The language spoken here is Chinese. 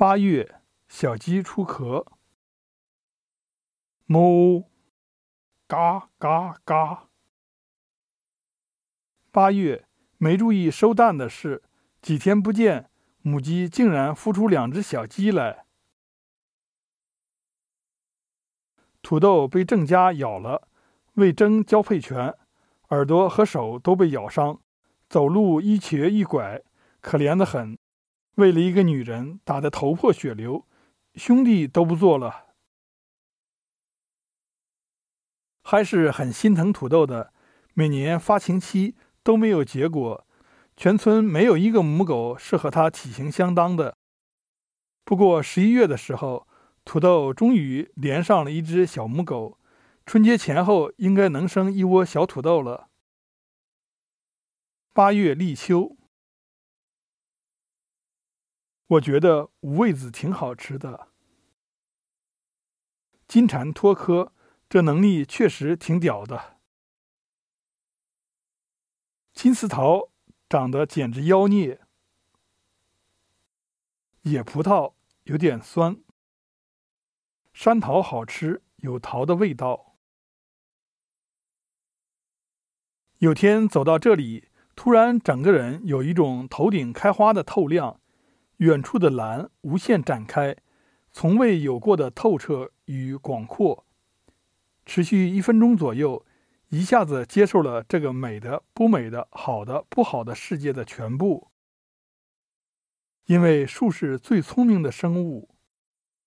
八月，小鸡出壳。哞，嘎嘎嘎。八月，没注意收蛋的事，几天不见，母鸡竟然孵出两只小鸡来。土豆被郑家咬了，为争交配权，耳朵和手都被咬伤，走路一瘸一拐，可怜的很。为了一个女人，打得头破血流，兄弟都不做了。还是很心疼土豆的，每年发情期都没有结果，全村没有一个母狗是和它体型相当的。不过十一月的时候，土豆终于连上了一只小母狗，春节前后应该能生一窝小土豆了。八月立秋，我觉得五味子挺好吃的，金蝉脱壳。这能力确实挺屌的。金丝桃长得简直妖孽。野葡萄有点酸。山桃好吃，有桃的味道。有天走到这里，突然整个人有一种头顶开花的透亮，远处的蓝无限展开，从未有过的透彻与广阔。持续一分钟左右，一下子接受了这个美的、不美的、好的、不好的世界的全部。因为树是最聪明的生物。